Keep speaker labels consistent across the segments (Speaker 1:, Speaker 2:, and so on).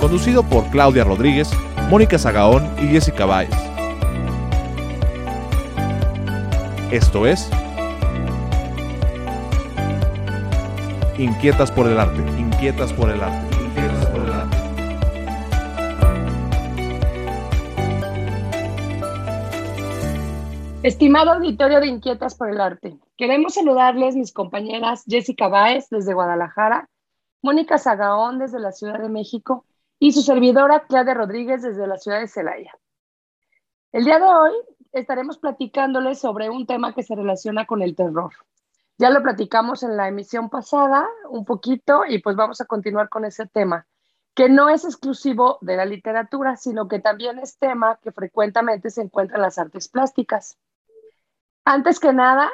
Speaker 1: conducido por Claudia Rodríguez, Mónica Zagaón y Jessica Báez. Esto es Inquietas por el arte, inquietas por el arte.
Speaker 2: Estimado auditorio de Inquietas por el Arte, queremos saludarles mis compañeras Jessica Báez desde Guadalajara, Mónica Zagaón desde la Ciudad de México y su servidora Claudia Rodríguez desde la ciudad de Celaya. El día de hoy estaremos platicándoles sobre un tema que se relaciona con el terror. Ya lo platicamos en la emisión pasada un poquito y pues vamos a continuar con ese tema, que no es exclusivo de la literatura, sino que también es tema que frecuentemente se encuentra en las artes plásticas. Antes que nada,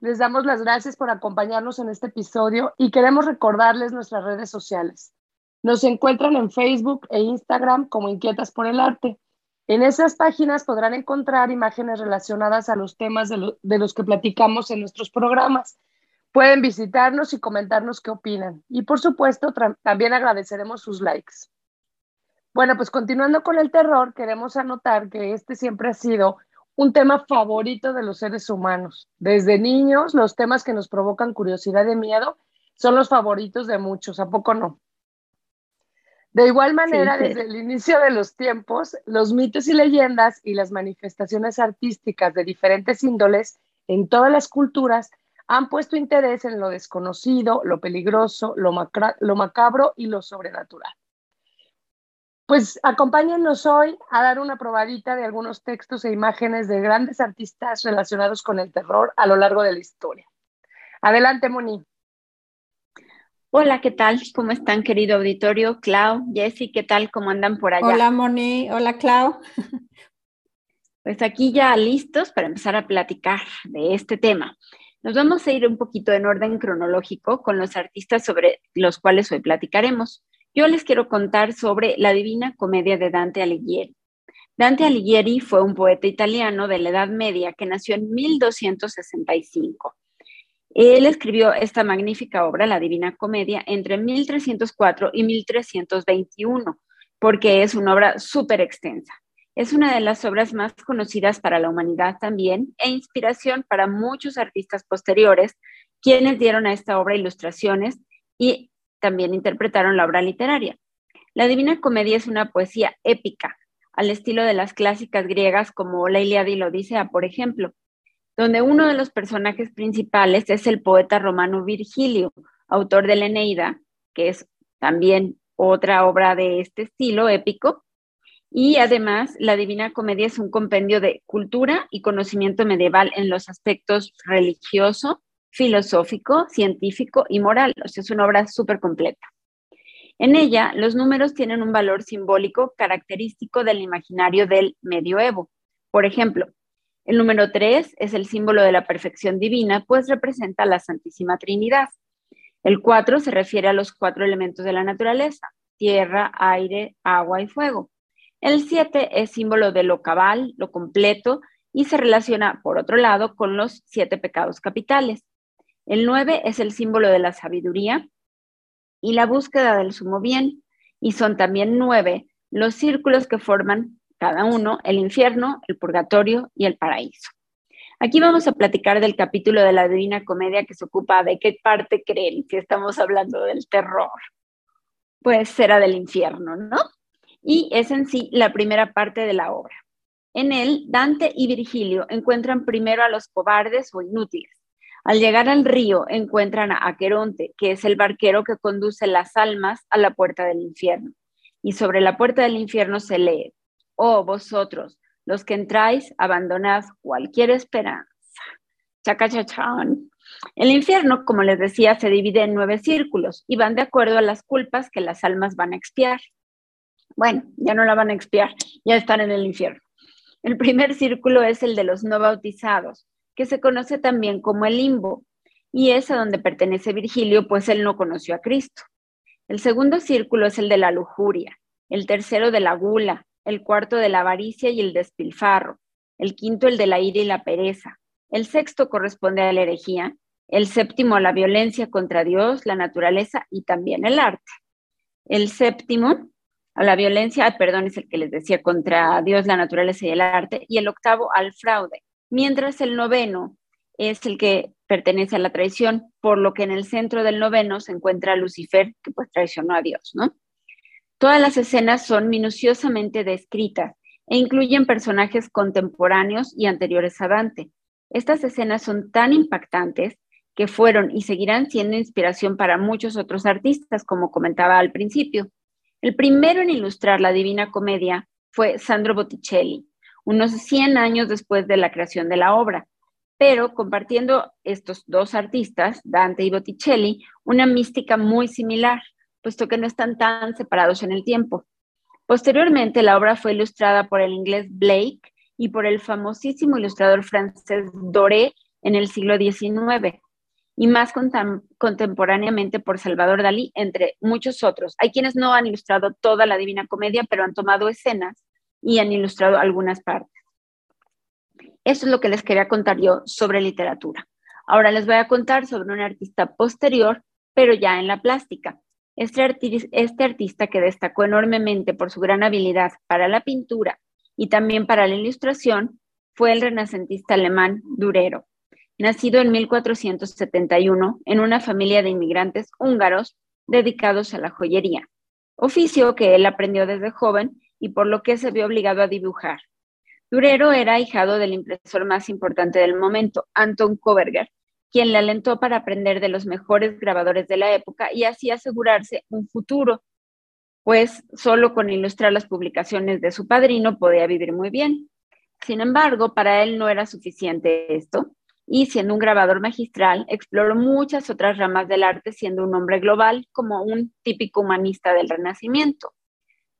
Speaker 2: les damos las gracias por acompañarnos en este episodio y queremos recordarles nuestras redes sociales. Nos encuentran en Facebook e Instagram como Inquietas por el Arte. En esas páginas podrán encontrar imágenes relacionadas a los temas de, los que platicamos en nuestros programas. Pueden visitarnos y comentarnos qué opinan. Y por supuesto, también agradeceremos sus likes. Bueno, pues continuando con el terror, queremos anotar que este siempre ha sido un tema favorito de los seres humanos. Desde niños, los temas que nos provocan curiosidad y miedo son los favoritos de muchos, ¿a poco no? De igual manera, desde el inicio de los tiempos, los mitos y leyendas y las manifestaciones artísticas de diferentes índoles en todas las culturas han puesto interés en lo desconocido, lo peligroso, lo, lo macabro y lo sobrenatural. Pues acompáñennos hoy a dar una probadita de algunos textos e imágenes de grandes artistas relacionados con el terror a lo largo de la historia. Adelante, Moni.
Speaker 3: Hola, ¿qué tal? ¿Cómo están, querido auditorio? Clau, Jessy, ¿qué tal? ¿Cómo andan por allá?
Speaker 4: Hola, Moni. Hola, Clau.
Speaker 3: Pues aquí ya listos para empezar a platicar de este tema. Nos vamos a ir un poquito en orden cronológico con los artistas sobre los cuales hoy platicaremos. Yo les quiero contar sobre la Divina Comedia de Dante Alighieri. Dante Alighieri fue un poeta italiano de la Edad Media que nació en 1265. Él escribió esta magnífica obra, La Divina Comedia, entre 1304 y 1321, porque es una obra súper extensa. Es una de las obras más conocidas para la humanidad también e inspiración para muchos artistas posteriores, quienes dieron a esta obra ilustraciones y también interpretaron la obra literaria. La Divina Comedia es una poesía épica, al estilo de las clásicas griegas como la Ilíada y la Odisea, por ejemplo, donde uno de los personajes principales es el poeta romano Virgilio, autor de la Eneida, que es también otra obra de este estilo épico. Y además, la Divina Comedia es un compendio de cultura y conocimiento medieval en los aspectos religioso, filosófico, científico y moral. O sea, es una obra súper completa. En ella, los números tienen un valor simbólico característico del imaginario del medioevo. Por ejemplo, el número 3 es el símbolo de la perfección divina, pues representa la Santísima Trinidad. El 4 se refiere a los cuatro elementos de la naturaleza, tierra, aire, agua y fuego. El 7 es símbolo de lo cabal, lo completo, y se relaciona, por otro lado, con los siete pecados capitales. El 9 es el símbolo de la sabiduría y la búsqueda del sumo bien, y son también nueve los círculos que forman cada uno, el infierno, el purgatorio y el paraíso. Aquí vamos a platicar del capítulo de la Divina Comedia que se ocupa de qué parte creen si estamos hablando del terror. Pues será del infierno, ¿no? y es en sí la primera parte de la obra. En él, Dante y Virgilio encuentran primero a los cobardes o inútiles. Al llegar al río, encuentran a Aqueronte, que es el barquero que conduce las almas a la puerta del infierno. Y sobre la puerta del infierno se lee, oh vosotros, los que entráis, abandonad cualquier esperanza. Chacachachán. El infierno, como les decía, se divide en nueve círculos y van de acuerdo a las culpas que las almas van a expiar. Bueno, ya no la van a expiar, ya están en el infierno. El primer círculo es el de los no bautizados, que se conoce también como el limbo, y es a donde pertenece Virgilio, pues él no conoció a Cristo. El segundo círculo es el de la lujuria, el tercero de la gula, el cuarto de la avaricia y el despilfarro, el quinto el de la ira y la pereza, el sexto corresponde a la herejía, el séptimo la violencia contra Dios, la naturaleza y también el arte. El séptimo a la violencia, perdón, es el que les decía, contra Dios, la naturaleza y el arte, y el octavo al fraude, mientras el noveno es el que pertenece a la traición, por lo que en el centro del noveno se encuentra Lucifer, que pues traicionó a Dios, ¿no? Todas las escenas son minuciosamente descritas e incluyen personajes contemporáneos y anteriores a Dante. Estas escenas son tan impactantes que fueron y seguirán siendo inspiración para muchos otros artistas, como comentaba al principio. El primero en ilustrar la Divina Comedia fue Sandro Botticelli, unos 100 años después de la creación de la obra, pero compartiendo estos dos artistas, Dante y Botticelli, una mística muy similar, puesto que no están tan separados en el tiempo. Posteriormente, la obra fue ilustrada por el inglés Blake y por el famosísimo ilustrador francés Doré en el siglo XIX y más contemporáneamente por Salvador Dalí, entre muchos otros. Hay quienes no han ilustrado toda la Divina Comedia, pero han tomado escenas y han ilustrado algunas partes. Eso es lo que les quería contar yo sobre literatura. Ahora les voy a contar sobre un artista posterior, pero ya en la plástica. Este, este artista que destacó enormemente por su gran habilidad para la pintura y también para la ilustración fue el renacentista alemán Durero, nacido en 1471 en una familia de inmigrantes húngaros dedicados a la joyería, oficio que él aprendió desde joven y por lo que se vio obligado a dibujar. Durero era ahijado del impresor más importante del momento, Anton Koberger, quien le alentó para aprender de los mejores grabadores de la época y así asegurarse un futuro pues solo con ilustrar las publicaciones de su padrino podía vivir muy bien. Sin embargo, para él no era suficiente esto, y siendo un grabador magistral, exploró muchas otras ramas del arte, siendo un hombre global como un típico humanista del Renacimiento.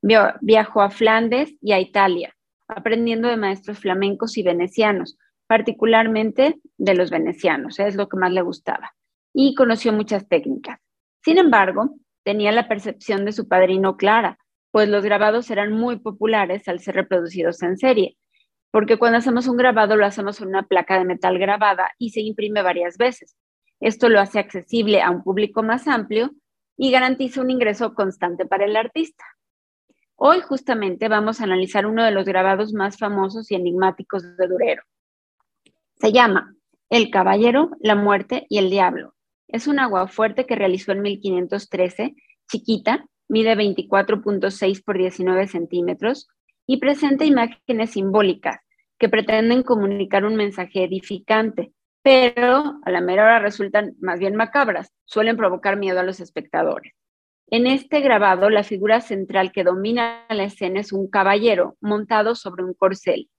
Speaker 3: Viajó a Flandes y a Italia, aprendiendo de maestros flamencos y venecianos, particularmente de los venecianos, es lo que más le gustaba, y conoció muchas técnicas. Sin embargo, tenía la percepción de su padrino clara, pues los grabados eran muy populares al ser reproducidos en serie, porque cuando hacemos un grabado lo hacemos en una placa de metal grabada y se imprime varias veces. Esto lo hace accesible a un público más amplio y garantiza un ingreso constante para el artista. Hoy justamente vamos a analizar uno de los grabados más famosos y enigmáticos de Durero. Se llama El Caballero, la Muerte y el Diablo, es un agua fuerte que realizó en 1513, chiquita, mide 24.6 por 19 centímetros y presenta imágenes simbólicas que pretenden comunicar un mensaje edificante, pero a la mera hora resultan más bien macabras, suelen provocar miedo a los espectadores. En este grabado, la figura central que domina la escena es un caballero montado sobre un corcel.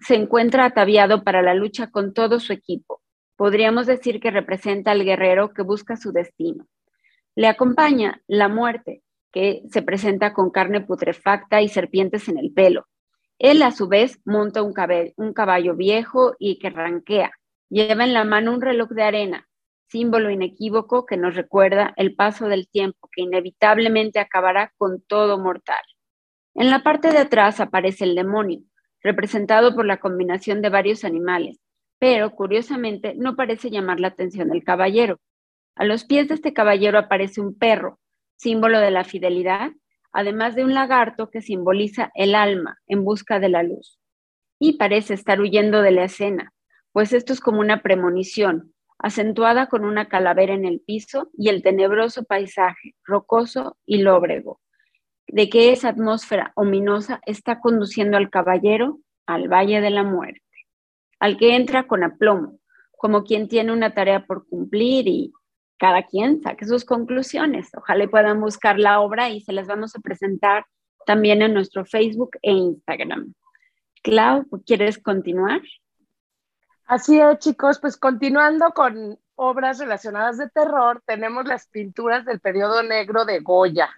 Speaker 3: Se encuentra ataviado para la lucha con todo su equipo podríamos decir que representa al guerrero que busca su destino. Le acompaña la muerte, que se presenta con carne putrefacta y serpientes en el pelo. Él a su vez monta un, un caballo viejo y que ranquea. Lleva en la mano un reloj de arena, símbolo inequívoco que nos recuerda el paso del tiempo que inevitablemente acabará con todo mortal. En la parte de atrás aparece el demonio, representado por la combinación de varios animales, pero curiosamente no parece llamar la atención del caballero. A los pies de este caballero aparece un perro, símbolo de la fidelidad, además de un lagarto que simboliza el alma en busca de la luz. Y parece estar huyendo de la escena, pues esto es como una premonición, acentuada con una calavera en el piso y el tenebroso paisaje, rocoso y lóbrego, de que esa atmósfera ominosa está conduciendo al caballero al Valle de la Muerte, al que entra con aplomo, como quien tiene una tarea por cumplir y cada quien saque sus conclusiones. Ojalá puedan buscar la obra y se las vamos a presentar también en nuestro Facebook e Instagram. Clau, ¿quieres continuar?
Speaker 2: Así es, chicos, pues continuando con obras relacionadas de terror, tenemos las pinturas del periodo negro de Goya.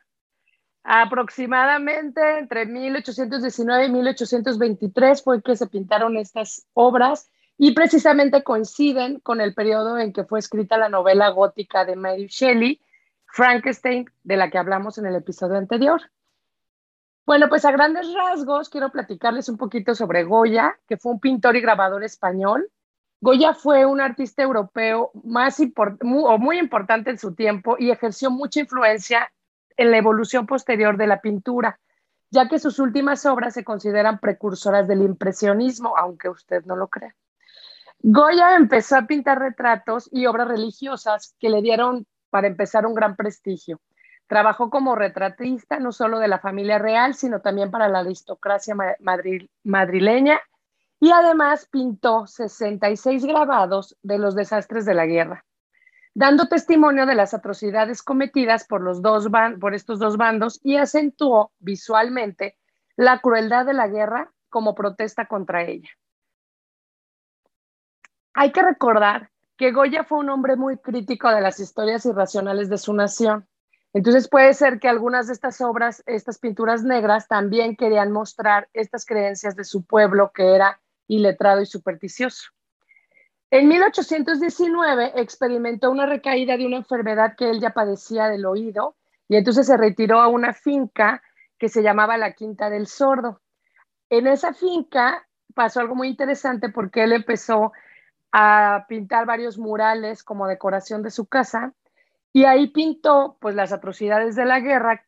Speaker 2: Aproximadamente entre 1819 y 1823 fue que se pintaron estas obras y precisamente coinciden con el periodo en que fue escrita la novela gótica de Mary Shelley, Frankenstein, de la que hablamos en el episodio anterior. Bueno, pues a grandes rasgos quiero platicarles un poquito sobre Goya, que fue un pintor y grabador español. Goya fue un artista europeo más muy, o muy importante en su tiempo y ejerció mucha influencia en la evolución posterior de la pintura, ya que sus últimas obras se consideran precursoras del impresionismo, aunque usted no lo crea. Goya empezó a pintar retratos y obras religiosas que le dieron, para empezar, un gran prestigio. Trabajó como retratista no solo de la familia real, sino también para la aristocracia madrileña y además pintó 66 grabados de los desastres de la guerra, dando testimonio de las atrocidades cometidas por, los dos por estos dos bandos y acentuó visualmente la crueldad de la guerra como protesta contra ella. Hay que recordar que Goya fue un hombre muy crítico de las historias irracionales de su nación. Entonces puede ser que algunas de estas obras, estas pinturas negras, también querían mostrar estas creencias de su pueblo que era iletrado y supersticioso. En 1819 experimentó una recaída de una enfermedad que él ya padecía del oído y entonces se retiró a una finca que se llamaba la Quinta del Sordo. En esa finca pasó algo muy interesante porque él empezó a pintar varios murales como decoración de su casa y ahí pintó pues las atrocidades de la guerra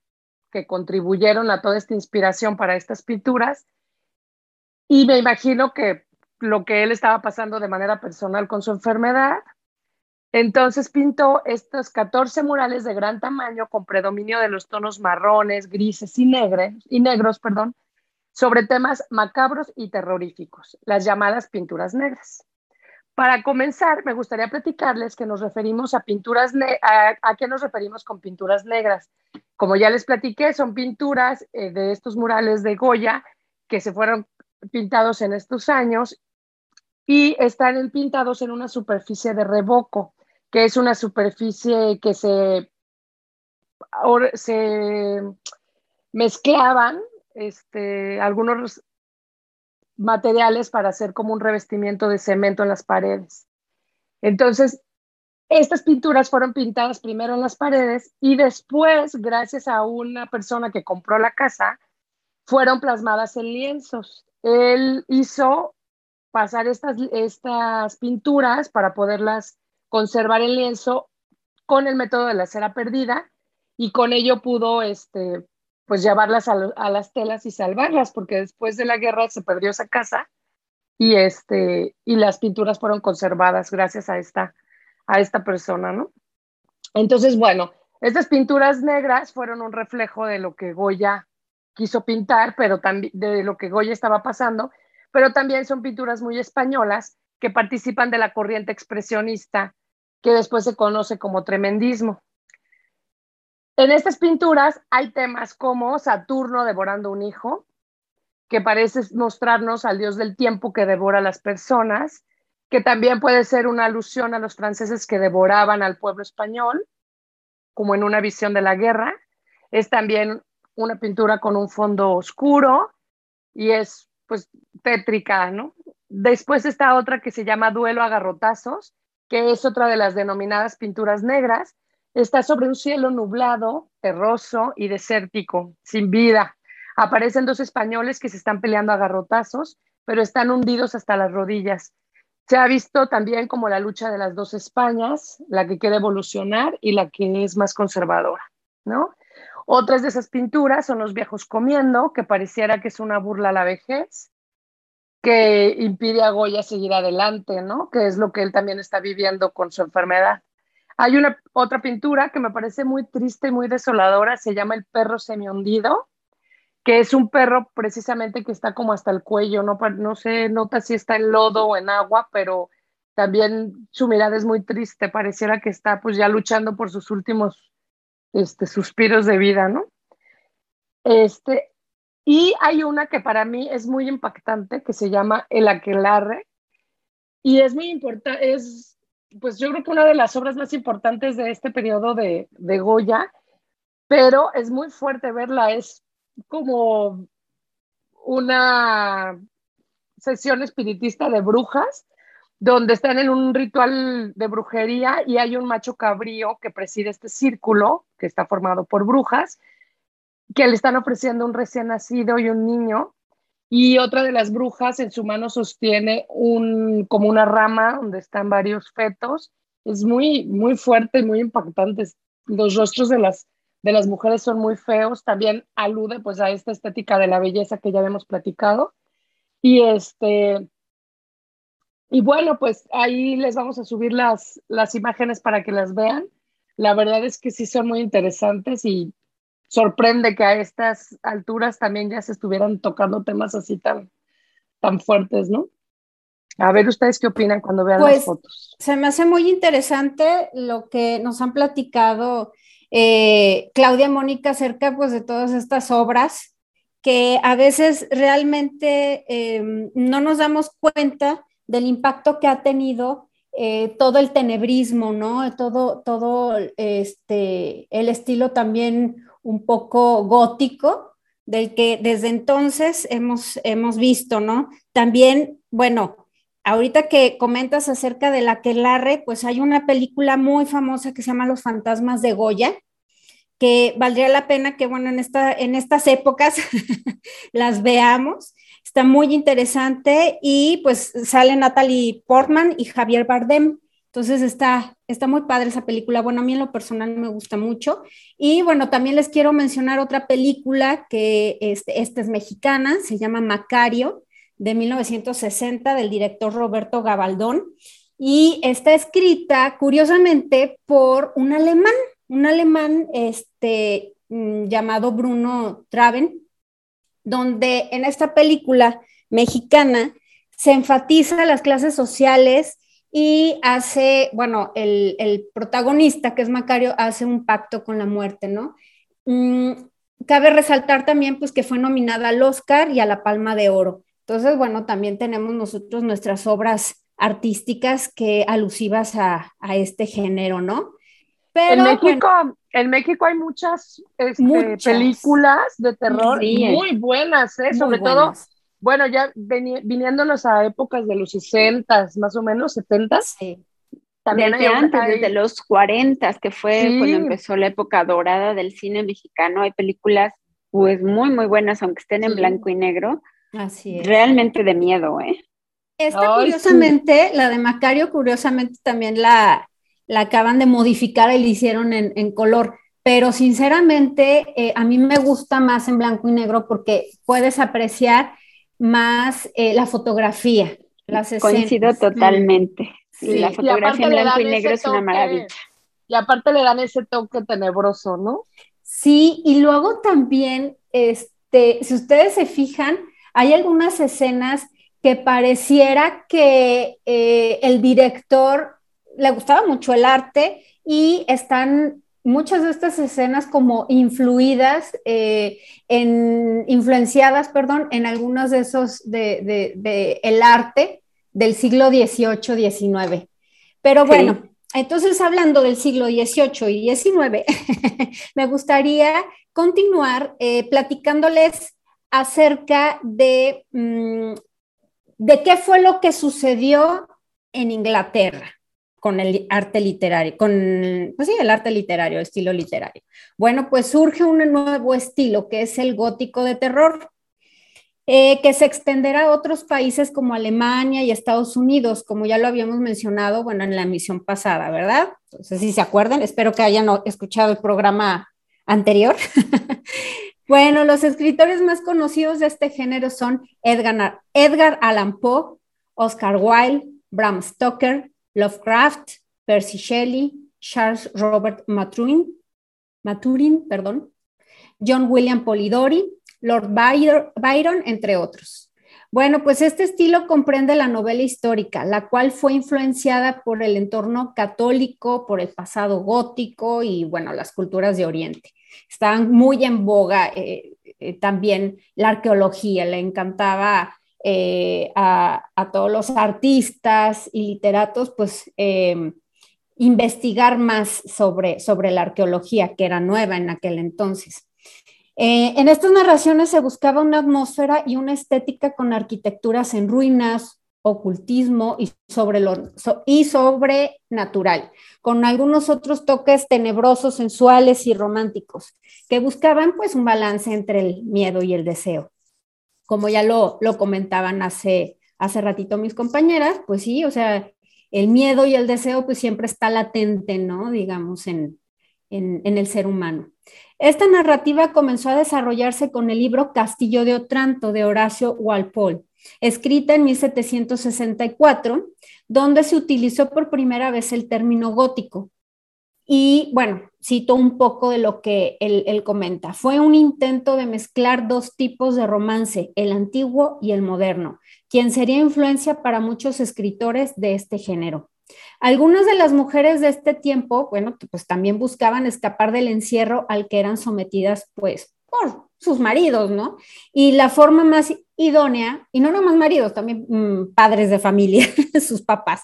Speaker 2: que contribuyeron a toda esta inspiración para estas pinturas y me imagino que lo que él estaba pasando de manera personal con su enfermedad. Entonces pintó estos 14 murales de gran tamaño con predominio de los tonos marrones, grises y, negros, y negros, perdón, sobre temas macabros y terroríficos, las llamadas pinturas negras. Para comenzar, me gustaría platicarles que nos referimos a pinturas, a, qué nos referimos con pinturas negras. Como ya les platiqué, son pinturas eh, de estos murales de Goya que se fueron pintados en estos años y están pintados en una superficie de revoco, que es una superficie que se, se mezclaban este, algunos materiales para hacer como un revestimiento de cemento en las paredes. Entonces, estas pinturas fueron pintadas primero en las paredes y después, gracias a una persona que compró la casa, fueron plasmadas en lienzos. Él hizo pasar estas, estas pinturas para poderlas conservar en lienzo con el método de la cera perdida y con ello pudo este, pues llevarlas a, las telas y salvarlas, porque después de la guerra se perdió esa casa y, este, y las pinturas fueron conservadas gracias a esta, a esta persona, ¿no? Entonces, bueno, estas pinturas negras fueron un reflejo de lo que Goya quiso pintar, pero también de lo que Goya estaba pasando, pero también son pinturas muy españolas que participan de la corriente expresionista que después se conoce como tremendismo. En estas pinturas hay temas como Saturno devorando un hijo, que parece mostrarnos al dios del tiempo que devora a las personas, que también puede ser una alusión a los franceses que devoraban al pueblo español, como en una visión de la guerra. Es también una pintura con un fondo oscuro y es pues tétrica, ¿no? Después está otra que se llama Duelo a garrotazos, que es otra de las denominadas pinturas negras, Está sobre un cielo nublado, terroso y desértico, sin vida. Aparecen dos españoles que se están peleando a garrotazos, pero están hundidos hasta las rodillas. Se ha visto también como la lucha de las dos Españas, la que quiere evolucionar y la que es más conservadora, ¿no? Otras de esas pinturas son los viejos comiendo, que pareciera que es una burla a la vejez, que impide a Goya seguir adelante, ¿no? Que es lo que él también está viviendo con su enfermedad. Hay una otra pintura que me parece muy triste y muy desoladora, se llama El perro semihundido, que es un perro precisamente que está como hasta el cuello, no, no se nota si está en lodo o en agua, pero también su mirada es muy triste, pareciera que está pues ya luchando por sus últimos este, suspiros de vida, ¿no? Este, y hay una que para mí es muy impactante, que se llama El Aquelarre, y es muy importante, es pues yo creo que una de las obras más importantes de este periodo de, de Goya, pero es muy fuerte verla, es como una sesión espiritista de brujas, donde están en un ritual de brujería y hay un macho cabrío que preside este círculo, que está formado por brujas, que le están ofreciendo un recién nacido y un niño, y otra de las brujas en su mano sostiene un, como una rama donde están varios fetos. Es muy, muy fuerte y muy impactante. Los rostros de las, de las mujeres son muy feos. También alude pues a esta estética de la belleza que ya habíamos platicado. Y este, y bueno, pues ahí les vamos a subir las, las imágenes para que las vean. La verdad es que sí son muy interesantes y sorprende que a estas alturas también ya se estuvieran tocando temas así tan, tan fuertes, ¿no? A ver, ¿ustedes qué opinan cuando vean las pues, fotos?
Speaker 4: Se me hace muy interesante lo que nos han platicado eh, Claudia Mónica acerca pues, de todas estas obras que a veces realmente em, no nos damos cuenta del impacto que ha tenido eh, todo el tenebrismo, ¿no? Todo, todo este, el estilo también un poco gótico, del que desde entonces hemos, hemos visto, ¿no? También, bueno, ahorita que comentas acerca de la Quelarre, pues hay una película muy famosa que se llama Los fantasmas de Goya, que valdría la pena que, bueno, en, esta, en estas épocas las veamos. Está muy interesante y pues sale Natalie Portman y Javier Bardem. Entonces está, está muy padre esa película. Bueno, a mí en lo personal me gusta mucho. Y bueno, también les quiero mencionar otra película que este, esta es mexicana, se llama Macario, de 1960, del director Roberto Gabaldón. Y está escrita, curiosamente, por un alemán, un alemán este, mm, llamado Bruno Traven, donde en esta película mexicana se enfatiza las clases sociales y hace, bueno, el, protagonista, que es Macario, hace un pacto con la muerte, ¿no? Mm, cabe resaltar también, pues, que fue nominada al Oscar y a la Palma de Oro. Entonces, bueno, también tenemos nosotros nuestras obras artísticas que alusivas a, este género, ¿no?
Speaker 2: Pero, en México, en México hay muchas, este, películas de terror muy buenas, ¿eh? sobre todo bueno, ya viniéndonos a épocas de los 60, más o menos, 70.
Speaker 3: Sí. También desde antes, desde los 40, que fue cuando empezó la época dorada del cine mexicano, hay películas pues muy, muy buenas, aunque estén en blanco y negro. Así es. Realmente de miedo, ¿eh?
Speaker 4: Esta, curiosamente, la de Macario, curiosamente también la, la acaban de modificar y la hicieron en, en color pero sinceramente eh, a mí me gusta más en blanco y negro porque puedes apreciar más eh, la fotografía, las
Speaker 3: escenas. Coincido totalmente. la fotografía en blanco y negro es una maravilla.
Speaker 2: Y aparte le dan ese toque tenebroso, ¿no?
Speaker 4: Sí, y luego también, este, si ustedes se fijan, hay algunas escenas que pareciera que eh, el director le gustaba mucho el arte y están muchas de estas escenas como influidas, eh, en, influenciadas, perdón, en algunos de esos de, el arte del siglo XVIII, XIX. Pero bueno, entonces hablando del siglo XVIII y XIX, me gustaría continuar eh, platicándoles acerca de, mm, de qué fue lo que sucedió en Inglaterra con el arte literario, con, pues sí, el arte literario, estilo literario. Bueno, pues surge un nuevo estilo que es el gótico de terror, eh, que se extenderá a otros países como Alemania y Estados Unidos, como ya lo habíamos mencionado, bueno, en la emisión pasada, ¿verdad? Entonces, si se acuerdan, espero que hayan escuchado el programa anterior. bueno, los escritores más conocidos de este género son Edgar, Edgar Allan Poe, Oscar Wilde, Bram Stoker, Lovecraft, Percy Shelley, Charles Robert Maturin, Maturin perdón, John William Polidori, Lord Byron, entre otros. Bueno, pues este estilo comprende la novela histórica, la cual fue influenciada por el entorno católico, por el pasado gótico y, bueno, las culturas de Oriente. Estaban muy en boga eh, eh, también la arqueología, le encantaba eh, a, todos los artistas y literatos, pues em, investigar más sobre, sobre la arqueología, que era nueva en aquel entonces. Eh, en estas narraciones se buscaba una atmósfera y una estética con arquitecturas en ruinas, ocultismo y, sobre y sobrenatural, con algunos otros toques tenebrosos, sensuales y románticos, que buscaban pues un balance entre el miedo y el deseo como ya lo, comentaban hace, hace ratito mis compañeras, pues sí, o sea, el miedo y el deseo pues siempre está latente, ¿no? Digamos, en, el ser humano. Esta narrativa comenzó a desarrollarse con el libro Castillo de Otranto de Horacio Walpole, escrita en 1764, donde se utilizó por primera vez el término gótico, y bueno, cito un poco de lo que él, comenta. Fue un intento de mezclar dos tipos de romance, el antiguo y el moderno, quien sería influencia para muchos escritores de este género. Algunas de las mujeres de este tiempo, bueno, pues también buscaban escapar del encierro al que eran sometidas, pues, por sus maridos, ¿no? Y la forma más idónea, y no nomás maridos, también mm, padres de familia, sus papás,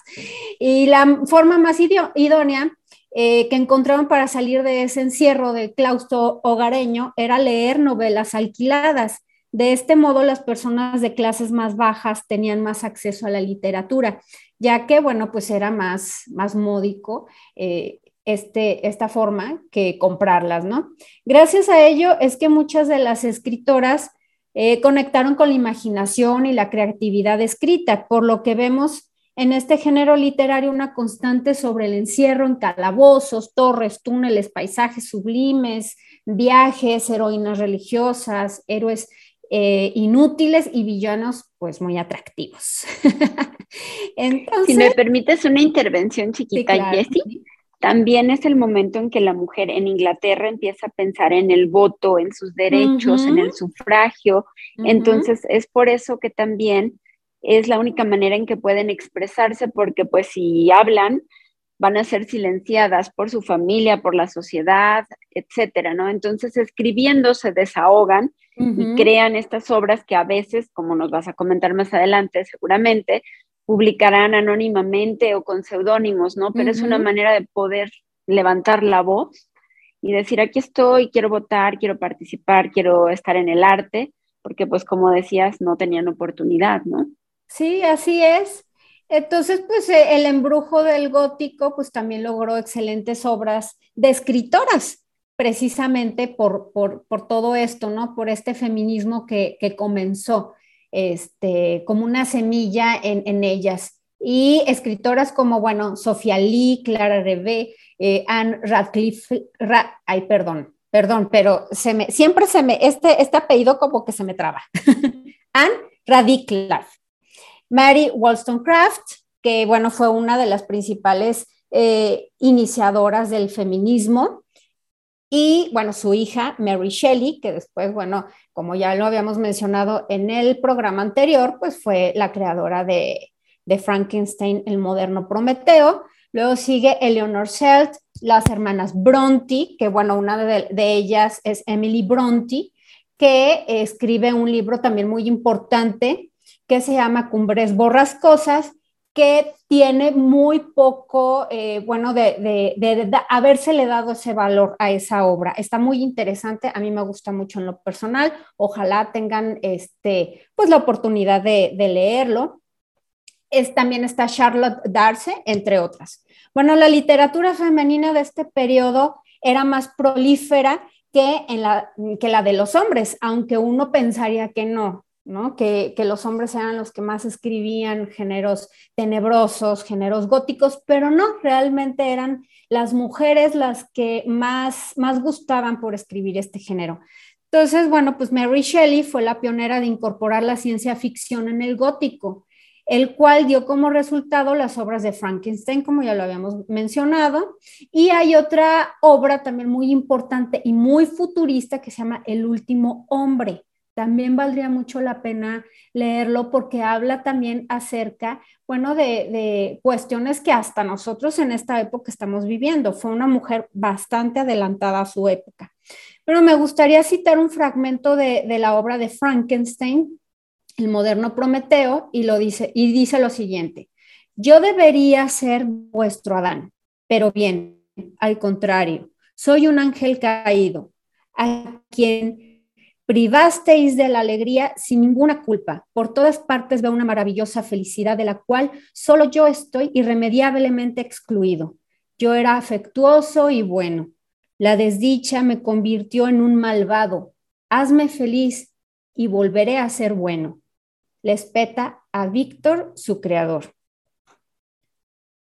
Speaker 4: y la forma más idónea eh, que encontraban para salir de ese encierro de claustro hogareño era leer novelas alquiladas. De este modo, las personas de clases más bajas tenían más acceso a la literatura, ya que, bueno, pues era más, más módico eh, este, esta forma que comprarlas, ¿no? Gracias a ello es que muchas de las escritoras eh, conectaron con la imaginación y la creatividad escrita, por lo que vemos en este género literario una constante sobre el encierro en calabozos, torres, túneles, paisajes sublimes, viajes, heroínas religiosas, héroes eh, inútiles y villanos pues muy atractivos.
Speaker 3: Entonces, si me permites una intervención chiquita, Jessie, también es el momento en que la mujer en Inglaterra empieza a pensar en el voto, en sus derechos, en el sufragio. Entonces es por eso que también es la única manera en que pueden expresarse porque pues si hablan van a ser silenciadas por su familia, por la sociedad, etcétera, ¿no? Entonces escribiendo se desahogan y crean estas obras que a veces, como nos vas a comentar más adelante seguramente, publicarán anónimamente o con seudónimos, ¿no? Pero es una manera de poder levantar la voz y decir, aquí estoy, quiero votar, quiero participar, quiero estar en el arte, porque pues como decías, no tenían oportunidad, ¿no?
Speaker 4: Sí, así es. Entonces, pues eh, el embrujo del gótico, pues también logró excelentes obras de escritoras, precisamente por, todo esto, ¿no? Por este feminismo que, comenzó este, como una semilla en, ellas. Y escritoras como, bueno, Sofía Lee, Clara Rebe, eh, Anne Radcliffe, ay, perdón, perdón, pero siempre se me, este, este apellido como que se me traba. Anne Radcliffe. Mary Wollstonecraft, que bueno, fue una de las principales eh, iniciadoras del feminismo, y bueno, su hija Mary Shelley, que después, bueno, como ya lo habíamos mencionado en el programa anterior, pues fue la creadora de, Frankenstein, el moderno Prometeo. Luego sigue Eleanor Selt, las hermanas Bronte, que bueno, una de, de ellas es Emily Bronte, que escribe un libro también muy importante que se llama Cumbres Borrascosas, que tiene muy poco, eh, bueno, de, de, habérsele dado ese valor a esa obra. Está muy interesante, a mí me gusta mucho en lo personal, ojalá tengan este, pues la oportunidad de, leerlo. Es, también está Charlotte Darcy, entre otras. Bueno, la literatura femenina de este periodo era más prolífera que, en la, que la de los hombres, aunque uno pensaría que no. Que, los hombres eran los que más escribían géneros tenebrosos, géneros góticos, pero no, realmente eran las mujeres las que más, más gustaban por escribir este género. Entonces, bueno, pues Mary Shelley fue la pionera de incorporar la ciencia ficción en el gótico, el cual dio como resultado las obras de Frankenstein, como ya lo habíamos mencionado, y hay otra obra también muy importante y muy futurista que se llama El último hombre también valdría mucho la pena leerlo porque habla también acerca, bueno, de, de, cuestiones que hasta nosotros en esta época estamos viviendo. Fue una mujer bastante adelantada a su época. Pero me gustaría citar un fragmento de, de la obra de Frankenstein, el moderno Prometeo, y, lo dice, y dice lo siguiente, yo debería ser vuestro Adán, pero bien, al contrario, soy un ángel caído, a quien privasteis de la alegría sin ninguna culpa. Por todas partes veo una maravillosa felicidad de la cual solo yo estoy irremediablemente excluido. Yo era afectuoso y bueno. La desdicha me convirtió en un malvado. Hazme feliz y volveré a ser bueno. Les peta a Víctor, su creador.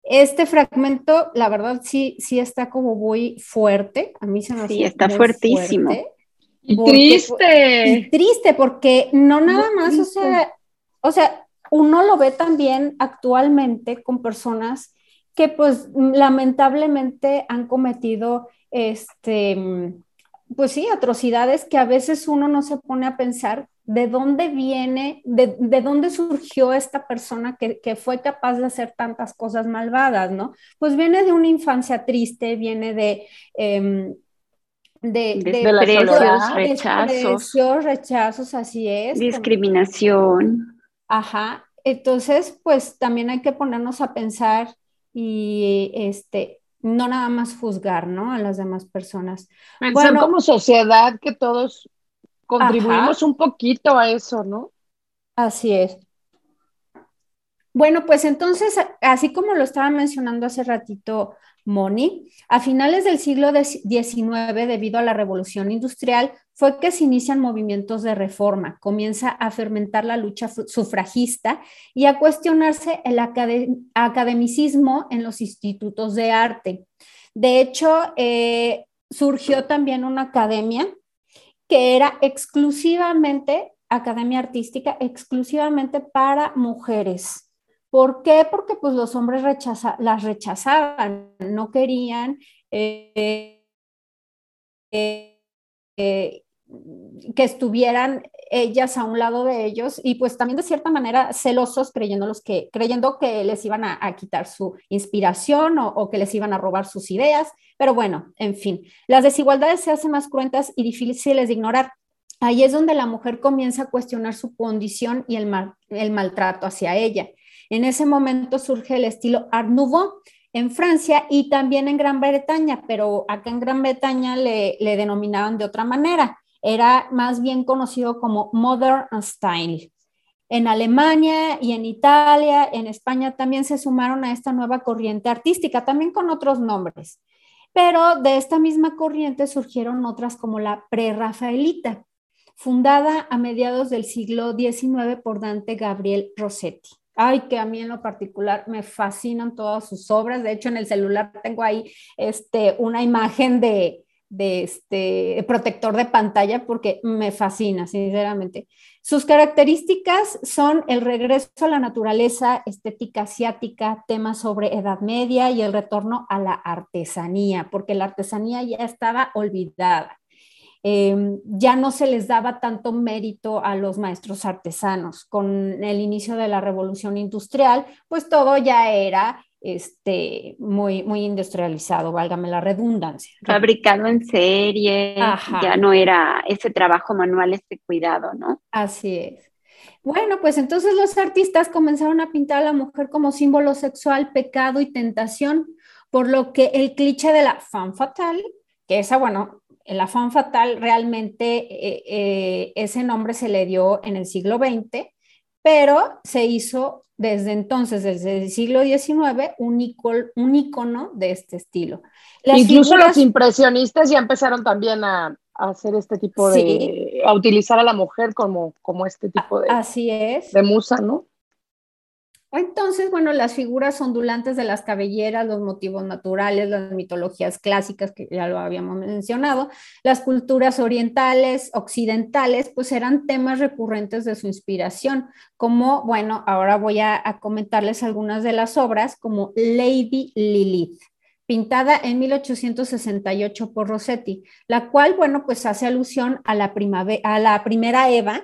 Speaker 4: Este fragmento, la verdad, sí, sí está como muy fuerte. A mí se me
Speaker 3: Sí, está fuertísimo.
Speaker 2: Y triste.
Speaker 4: Y triste, porque no nada más, o sea, o sea, uno lo ve también actualmente con personas que pues lamentablemente han cometido este, pues sí, atrocidades que a veces uno no se pone a pensar de dónde viene, de, de dónde surgió esta persona que, que, fue capaz de hacer tantas cosas malvadas, ¿no? Pues viene de una infancia triste, viene de... Eh, de,
Speaker 3: de, de precios, rechazos.
Speaker 4: rechazos, así es.
Speaker 3: Discriminación.
Speaker 4: Ajá. Entonces, pues también hay que ponernos a pensar y este, no nada más juzgar, ¿no? A las demás personas.
Speaker 2: Pensar bueno, como sociedad que todos contribuimos ajá. un poquito a eso, ¿no?
Speaker 4: Así es. Bueno, pues entonces, así como lo estaba mencionando hace ratito Moni, a finales del siglo XIX, debido a la revolución industrial, fue que se inician movimientos de reforma, comienza a fermentar la lucha sufragista y a cuestionarse el academicismo en los institutos de arte. De hecho, eh, surgió también una academia que era exclusivamente, academia artística, exclusivamente para mujeres. ¿Por qué? Porque pues los hombres las rechazaban, no querían eh, eh, eh, que estuvieran ellas a un lado de ellos y pues también de cierta manera celosos creyendo, que, creyendo que les iban a, quitar su inspiración o, o, que les iban a robar sus ideas. Pero bueno, en fin, las desigualdades se hacen más cruentas y difíciles de ignorar. Ahí es donde la mujer comienza a cuestionar su condición y el, mal, el maltrato hacia ella. En ese momento surge el estilo Art Nouveau en Francia y también en Gran Bretaña, pero acá en Gran Bretaña le, le denominaban de otra manera. Era más bien conocido como Modern Style. En Alemania y en Italia, en España también se sumaron a esta nueva corriente artística, también con otros nombres. Pero de esta misma corriente surgieron otras como la prerrafaelita, fundada a mediados del siglo XIX por Dante Gabriel Rossetti. Ay, que a mí en lo particular me fascinan todas sus obras. De hecho, en el celular tengo ahí este, una imagen de, de este protector de pantalla porque me fascina, sinceramente. Sus características son el regreso a la naturaleza, estética asiática, temas sobre Edad Media y el retorno a la artesanía, porque la artesanía ya estaba olvidada. Eh, ya no se les daba tanto mérito a los maestros artesanos. Con el inicio de la revolución industrial, pues todo ya era este, muy, muy industrializado, válgame la redundancia.
Speaker 3: Fabricado en serie, Ajá. ya no era ese trabajo manual, este cuidado, ¿no?
Speaker 4: Así es. Bueno, pues entonces los artistas comenzaron a pintar a la mujer como símbolo sexual, pecado y tentación, por lo que el cliché de la femme fatale, que esa, bueno, la femme fatale realmente eh, eh, ese nombre se le dio en el siglo XX, pero se hizo desde entonces, desde el siglo XIX, un, icono, un de este estilo.
Speaker 2: Las Incluso figuras... los impresionistas ya empezaron también a, a hacer este tipo de, sí. a utilizar a la mujer como, como este tipo de,
Speaker 4: Así es.
Speaker 2: de musa, ¿no?
Speaker 4: Entonces, bueno, las figuras ondulantes de las cabelleras, los motivos naturales, las mitologías clásicas, que ya lo habíamos mencionado, las culturas orientales, occidentales, pues eran temas recurrentes de su inspiración, como, bueno, ahora voy a, comentarles algunas de las obras, como Lady Lilith, pintada en 1868 por Rossetti, la cual, bueno, pues hace alusión a la, a la primera Eva,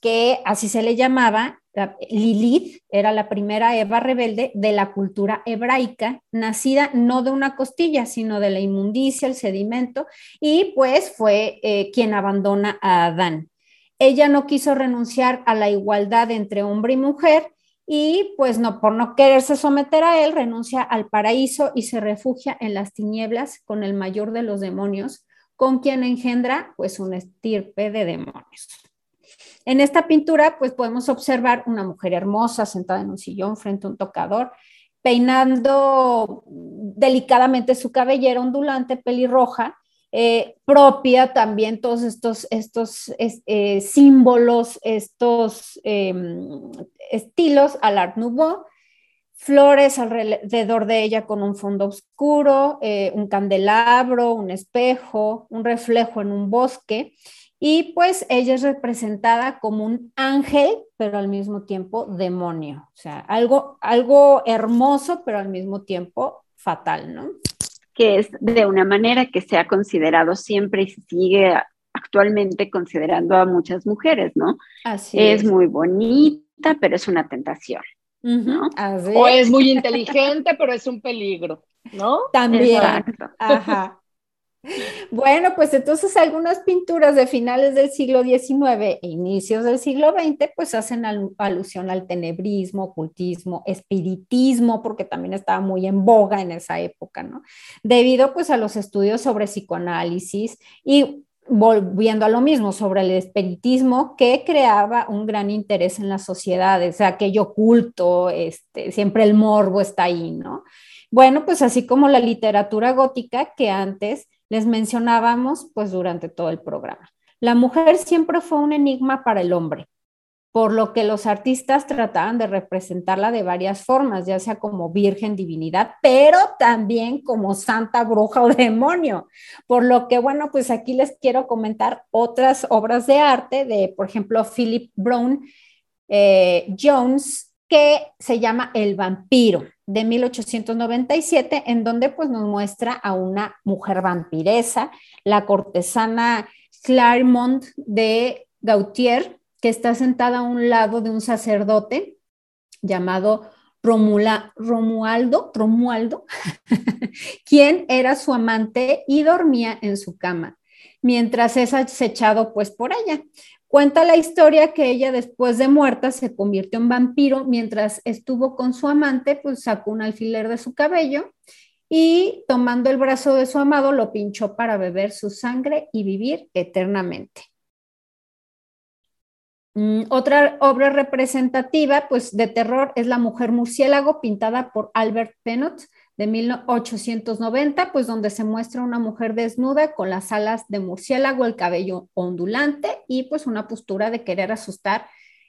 Speaker 4: que así se le llamaba, Lilith era la primera Eva rebelde de la cultura hebraica, nacida no de una costilla, sino de la inmundicia, el sedimento, y pues fue eh, quien abandona a Adán. Ella no quiso renunciar a la igualdad entre hombre y mujer y pues no, por no quererse someter a él, renuncia al paraíso y se refugia en las tinieblas con el mayor de los demonios, con quien engendra pues un estirpe de demonios. En esta pintura, pues podemos observar una mujer hermosa sentada en un sillón frente a un tocador, peinando delicadamente su cabellera ondulante, pelirroja, eh, propia también todos estos, estos eh, símbolos, estos em, estilos al Art Nouveau, flores alrededor de ella con un fondo oscuro, eh, un candelabro, un espejo, un reflejo en un bosque. Y pues ella es representada como un ángel, pero al mismo tiempo demonio. O sea, algo, algo hermoso, pero al mismo tiempo fatal, ¿no?
Speaker 3: Que es de una manera que se ha considerado siempre y se sigue actualmente considerando a muchas mujeres, ¿no? Así es. Es muy bonita, pero es una tentación. ¿no?
Speaker 2: O es muy inteligente, pero es un peligro, ¿no?
Speaker 4: También. Exacto. Ajá. Bueno, pues entonces algunas pinturas de finales del siglo XIX e inicios del siglo XX pues hacen alusión al tenebrismo, ocultismo, espiritismo, porque también estaba muy en boga en esa época, ¿no? Debido pues a los estudios sobre psicoanálisis y volviendo a lo mismo, sobre el espiritismo que creaba un gran interés en las sociedades, o sea, aquello oculto, este, siempre el morbo está ahí, ¿no? Bueno, pues así como la literatura gótica que antes les mencionábamos pues durante todo el programa. La mujer siempre fue un enigma para el hombre, por lo que los artistas trataban de representarla de varias formas, ya sea como virgen divinidad, pero también como santa bruja o demonio. Por lo que, bueno, pues aquí les quiero comentar otras obras de arte de, por ejemplo, Philip Brown eh, Jones, que se llama El vampiro de 1897, en donde pues nos muestra a una mujer vampiresa, la cortesana Claremont de Gautier, que está sentada a un lado de un sacerdote llamado Romula, Romualdo, Romualdo, quien era su amante y dormía en su cama, mientras es acechado pues por ella. Cuenta la historia que ella después de muerta se convirtió en vampiro mientras estuvo con su amante, pues sacó un alfiler de su cabello y tomando el brazo de su amado lo pinchó para beber su sangre y vivir eternamente. Mm, otra obra representativa pues, de terror es La mujer murciélago, pintada por Albert Penot de 1890, pues donde se muestra una mujer desnuda con las alas de murciélago, el cabello ondulante y pues una postura de querer asustar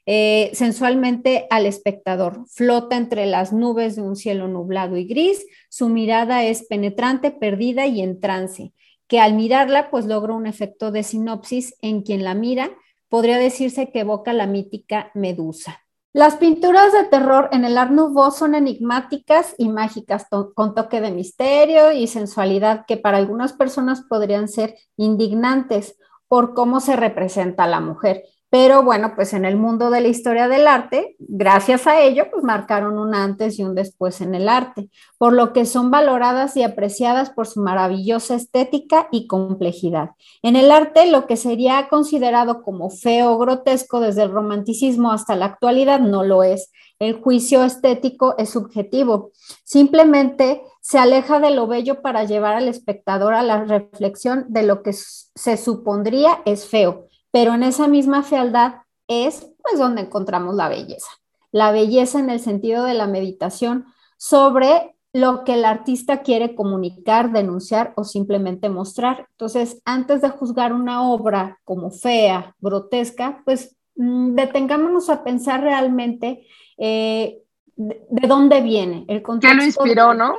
Speaker 4: eh, sensualmente al espectador. Flota entre las nubes de un cielo nublado y gris, su mirada es penetrante, perdida y en trance, que al mirarla pues logra un efecto de sinopsis en quien la mira, podría decirse que evoca la mítica Medusa. Las pinturas de terror en el Art Nouveau son enigmáticas y mágicas, con toque de misterio y sensualidad que para algunas personas podrían ser indignantes por cómo se representa a la mujer. Pero bueno, pues en el mundo de la historia del arte, gracias a ello, pues marcaron un antes y un después en el arte, por lo que son valoradas y apreciadas por su maravillosa estética y complejidad. En el arte, lo que sería considerado como feo o grotesco desde el romanticismo hasta la actualidad no lo es. El juicio estético es subjetivo. Simplemente se aleja de lo bello para llevar al espectador a la reflexión de lo que se supondría es feo pero en esa misma fealdad es pues donde encontramos la belleza. La belleza en el sentido de la meditación sobre lo que el artista quiere comunicar, denunciar o simplemente mostrar. Entonces, antes de juzgar una obra como fea, grotesca, pues mm, detengámonos a pensar realmente eh, de, dónde viene el
Speaker 2: contexto. ¿Quién lo inspiró, no?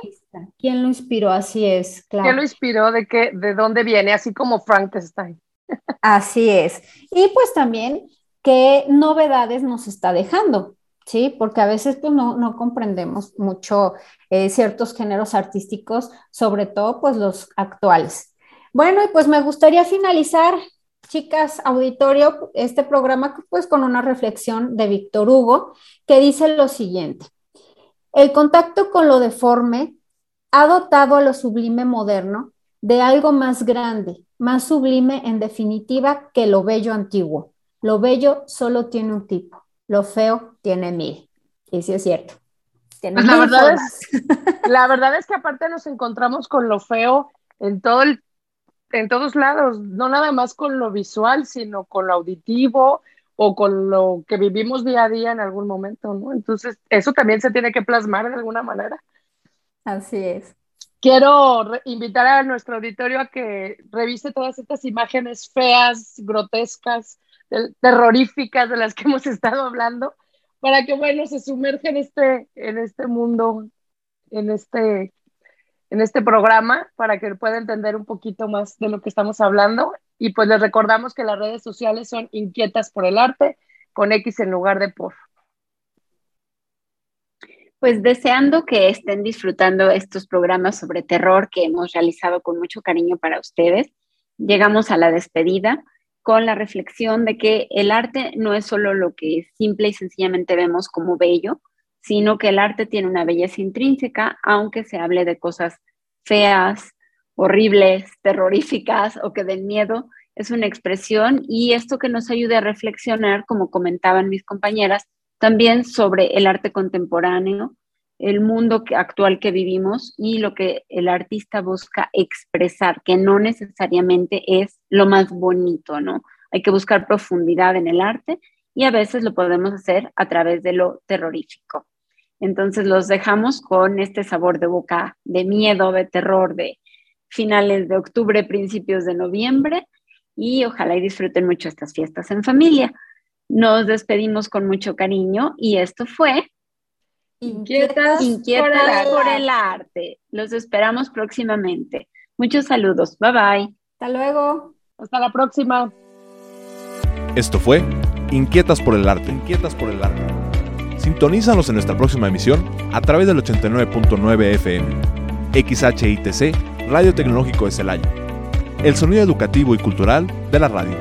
Speaker 4: ¿Quién lo inspiró? Así es,
Speaker 2: claro. ¿Quién lo inspiró? ¿De, qué, de dónde viene? Así como Frankenstein.
Speaker 4: Así es. Y pues también qué novedades nos está dejando, ¿sí? Porque a veces pues, no, no comprendemos mucho eh, ciertos géneros artísticos, sobre todo pues los actuales. Bueno, y pues me gustaría finalizar, chicas, auditorio, este programa pues con una reflexión de Víctor Hugo, que dice lo siguiente. El contacto con lo deforme ha dotado a lo sublime moderno de algo más grande, más sublime en definitiva que lo bello antiguo. Lo bello solo tiene un tipo, lo feo tiene mil. Y sí es cierto.
Speaker 2: Pues la, verdad es, la verdad es que aparte nos encontramos con lo feo en todo el, en todos lados, no nada más con lo visual, sino con lo auditivo o con lo que vivimos día a día en algún momento, ¿no? Entonces, eso también se tiene que plasmar de alguna manera.
Speaker 4: Así es.
Speaker 2: Quiero invitar a nuestro auditorio a que revise todas estas imágenes feas, grotescas, terroríficas de las que hemos estado hablando, para que, bueno, se sumerja en este, en este mundo, en este, en este programa, para que pueda entender un poquito más de lo que estamos hablando. Y pues les recordamos que las redes sociales son inquietas por el arte, con X en lugar de por.
Speaker 3: Pues deseando que estén disfrutando estos programas sobre terror que hemos realizado con mucho cariño para ustedes, llegamos a la despedida con la reflexión de que el arte no es solo lo que simple y sencillamente vemos como bello, sino que el arte tiene una belleza intrínseca, aunque se hable de cosas feas, horribles, terroríficas o que den miedo, es una expresión y esto que nos ayude a reflexionar, como comentaban mis compañeras, también sobre el arte contemporáneo, el mundo actual que vivimos y lo que el artista busca expresar, que no necesariamente es lo más bonito, ¿no? Hay que buscar profundidad en el arte y a veces lo podemos hacer a través de lo terrorífico. Entonces los dejamos con este sabor de boca de miedo, de terror, de finales de octubre, principios de noviembre y ojalá y disfruten mucho estas fiestas en familia. Nos despedimos con mucho cariño y esto fue
Speaker 2: Inquietas,
Speaker 3: por, el, arte. Los esperamos próximamente. Muchos saludos. Bye bye.
Speaker 4: Hasta luego.
Speaker 2: Hasta la próxima.
Speaker 1: Esto fue Inquietas por el arte. Inquietas por el arte. Sintonízanos en nuestra próxima emisión a través del 89.9 FM. XHITC, Radio Tecnológico de Celaya. El sonido educativo y cultural de la radio.